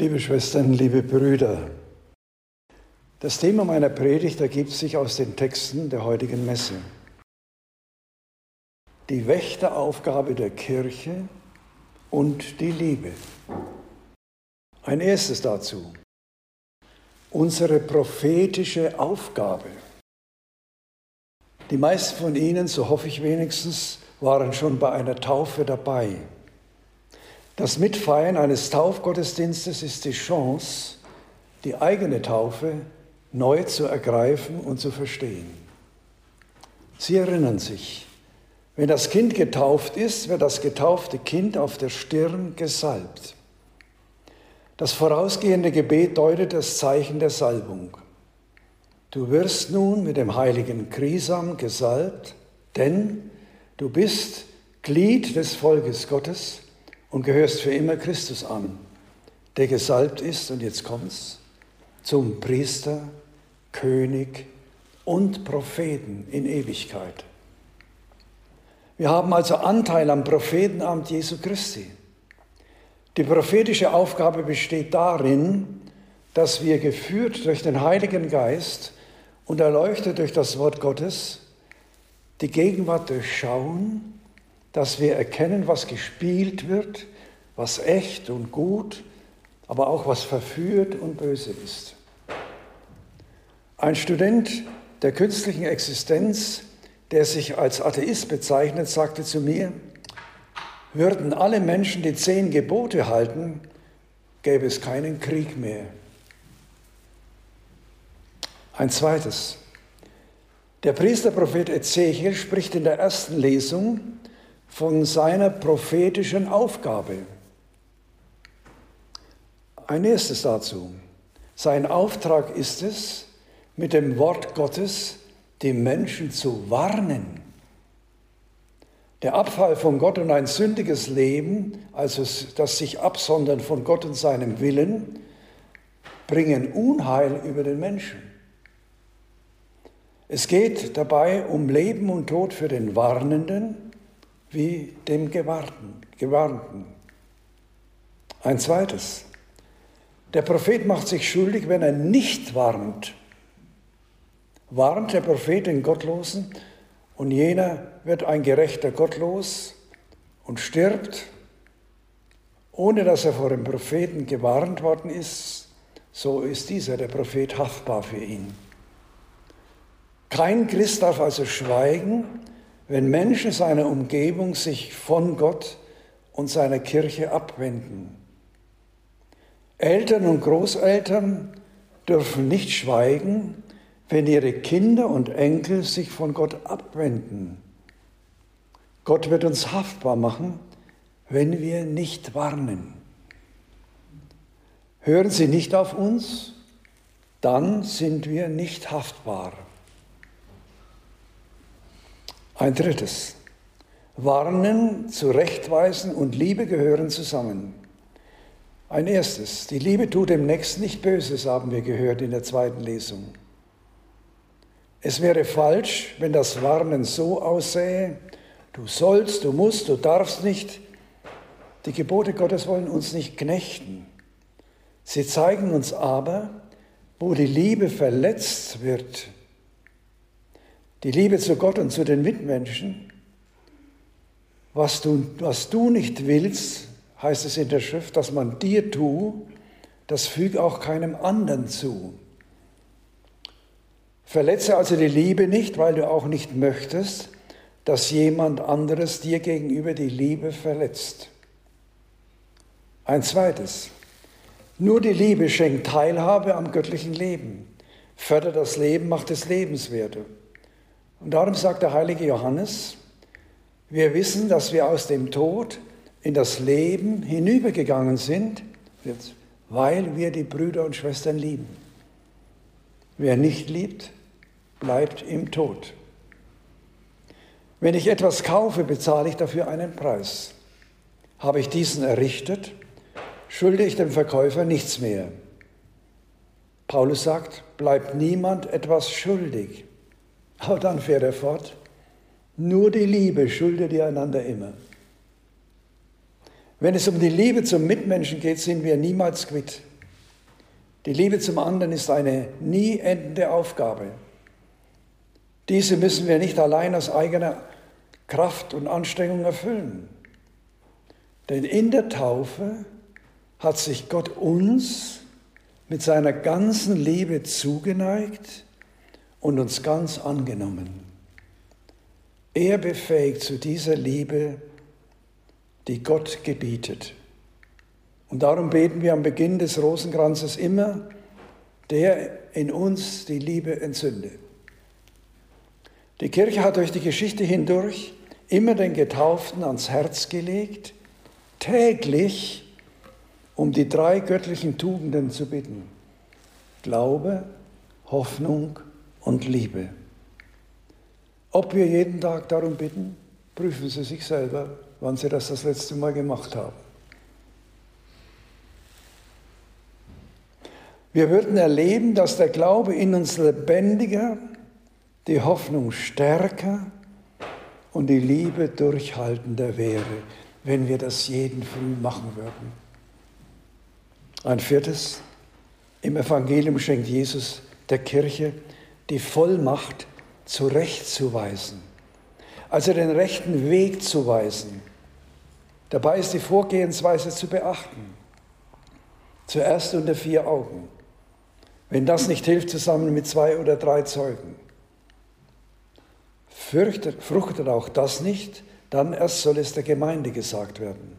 Liebe Schwestern, liebe Brüder, das Thema meiner Predigt ergibt sich aus den Texten der heutigen Messe. Die Wächteraufgabe der Kirche und die Liebe. Ein erstes dazu. Unsere prophetische Aufgabe. Die meisten von Ihnen, so hoffe ich wenigstens, waren schon bei einer Taufe dabei. Das Mitfeiern eines Taufgottesdienstes ist die Chance, die eigene Taufe neu zu ergreifen und zu verstehen. Sie erinnern sich, wenn das Kind getauft ist, wird das getaufte Kind auf der Stirn gesalbt. Das vorausgehende Gebet deutet das Zeichen der Salbung. Du wirst nun mit dem heiligen Krisam gesalbt, denn du bist Glied des Volkes Gottes und gehörst für immer Christus an, der gesalbt ist, und jetzt kommt's, zum Priester, König und Propheten in Ewigkeit. Wir haben also Anteil am Prophetenamt Jesu Christi. Die prophetische Aufgabe besteht darin, dass wir geführt durch den Heiligen Geist und erleuchtet durch das Wort Gottes die Gegenwart durchschauen dass wir erkennen, was gespielt wird, was echt und gut, aber auch was verführt und böse ist. Ein Student der künstlichen Existenz, der sich als Atheist bezeichnet, sagte zu mir, würden alle Menschen die zehn Gebote halten, gäbe es keinen Krieg mehr. Ein zweites. Der Priesterprophet Ezechiel spricht in der ersten Lesung von seiner prophetischen Aufgabe. Ein erstes dazu. Sein Auftrag ist es, mit dem Wort Gottes die Menschen zu warnen. Der Abfall von Gott und ein sündiges Leben, also das sich absondern von Gott und seinem Willen, bringen Unheil über den Menschen. Es geht dabei um Leben und Tod für den Warnenden wie dem Gewarnten. Gewarnten. Ein zweites. Der Prophet macht sich schuldig, wenn er nicht warnt. Warnt der Prophet den Gottlosen und jener wird ein gerechter Gottlos und stirbt, ohne dass er vor dem Propheten gewarnt worden ist, so ist dieser, der Prophet, haftbar für ihn. Kein Christ darf also schweigen, wenn Menschen seiner Umgebung sich von Gott und seiner Kirche abwenden. Eltern und Großeltern dürfen nicht schweigen, wenn ihre Kinder und Enkel sich von Gott abwenden. Gott wird uns haftbar machen, wenn wir nicht warnen. Hören Sie nicht auf uns, dann sind wir nicht haftbar. Ein drittes. Warnen, zurechtweisen und Liebe gehören zusammen. Ein erstes. Die Liebe tut dem Nächsten nicht Böses, haben wir gehört in der zweiten Lesung. Es wäre falsch, wenn das Warnen so aussähe, du sollst, du musst, du darfst nicht. Die Gebote Gottes wollen uns nicht knechten. Sie zeigen uns aber, wo die Liebe verletzt wird, die Liebe zu Gott und zu den Mitmenschen. Was du, was du nicht willst, heißt es in der Schrift, dass man dir tu, das füg auch keinem anderen zu. Verletze also die Liebe nicht, weil du auch nicht möchtest, dass jemand anderes dir gegenüber die Liebe verletzt. Ein zweites. Nur die Liebe schenkt Teilhabe am göttlichen Leben, fördert das Leben, macht es lebenswert. Und darum sagt der heilige Johannes, wir wissen, dass wir aus dem Tod in das Leben hinübergegangen sind, weil wir die Brüder und Schwestern lieben. Wer nicht liebt, bleibt im Tod. Wenn ich etwas kaufe, bezahle ich dafür einen Preis. Habe ich diesen errichtet, schulde ich dem Verkäufer nichts mehr. Paulus sagt, bleibt niemand etwas schuldig. Aber dann fährt er fort, nur die Liebe schuldet ihr einander immer. Wenn es um die Liebe zum Mitmenschen geht, sind wir niemals quitt. Die Liebe zum anderen ist eine nie endende Aufgabe. Diese müssen wir nicht allein aus eigener Kraft und Anstrengung erfüllen. Denn in der Taufe hat sich Gott uns mit seiner ganzen Liebe zugeneigt und uns ganz angenommen. Er befähigt zu dieser Liebe, die Gott gebietet. Und darum beten wir am Beginn des Rosenkranzes immer, der in uns die Liebe entzünde. Die Kirche hat durch die Geschichte hindurch immer den Getauften ans Herz gelegt, täglich um die drei göttlichen Tugenden zu bitten. Glaube, Hoffnung und Liebe. Ob wir jeden Tag darum bitten, prüfen Sie sich selber, wann Sie das das letzte Mal gemacht haben. Wir würden erleben, dass der Glaube in uns lebendiger, die Hoffnung stärker und die Liebe durchhaltender wäre, wenn wir das jeden früh machen würden. Ein viertes, im Evangelium schenkt Jesus der Kirche die Vollmacht, zurechtzuweisen, also den rechten Weg zu weisen. Dabei ist die Vorgehensweise zu beachten. Zuerst unter vier Augen. Wenn das nicht hilft, zusammen mit zwei oder drei Zeugen. Fürchtet, fruchtet auch das nicht, dann erst soll es der Gemeinde gesagt werden.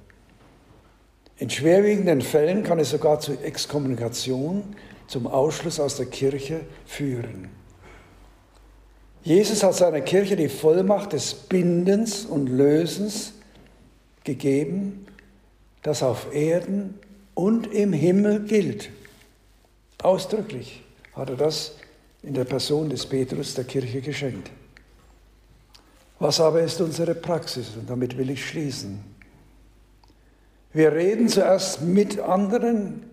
In schwerwiegenden Fällen kann es sogar zu Exkommunikation, zum Ausschluss aus der Kirche führen. Jesus hat seiner Kirche die Vollmacht des Bindens und Lösens gegeben, das auf Erden und im Himmel gilt. Ausdrücklich hat er das in der Person des Petrus der Kirche geschenkt. Was aber ist unsere Praxis? Und damit will ich schließen. Wir reden zuerst mit anderen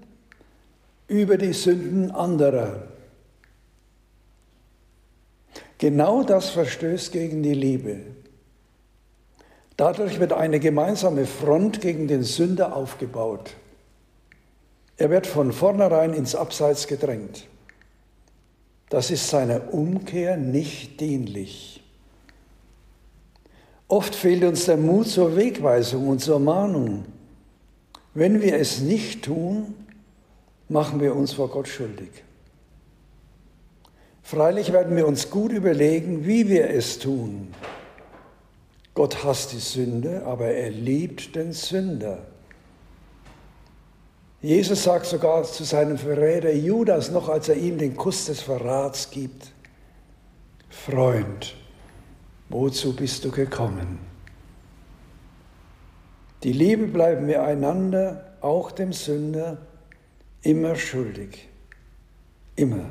über die Sünden anderer. Genau das verstößt gegen die Liebe. Dadurch wird eine gemeinsame Front gegen den Sünder aufgebaut. Er wird von vornherein ins Abseits gedrängt. Das ist seiner Umkehr nicht dienlich. Oft fehlt uns der Mut zur Wegweisung und zur Mahnung. Wenn wir es nicht tun, machen wir uns vor Gott schuldig. Freilich werden wir uns gut überlegen, wie wir es tun. Gott hasst die Sünde, aber er liebt den Sünder. Jesus sagt sogar zu seinem Verräter Judas noch, als er ihm den Kuss des Verrats gibt, Freund, wozu bist du gekommen? Die Liebe bleiben wir einander, auch dem Sünder, immer schuldig. Immer.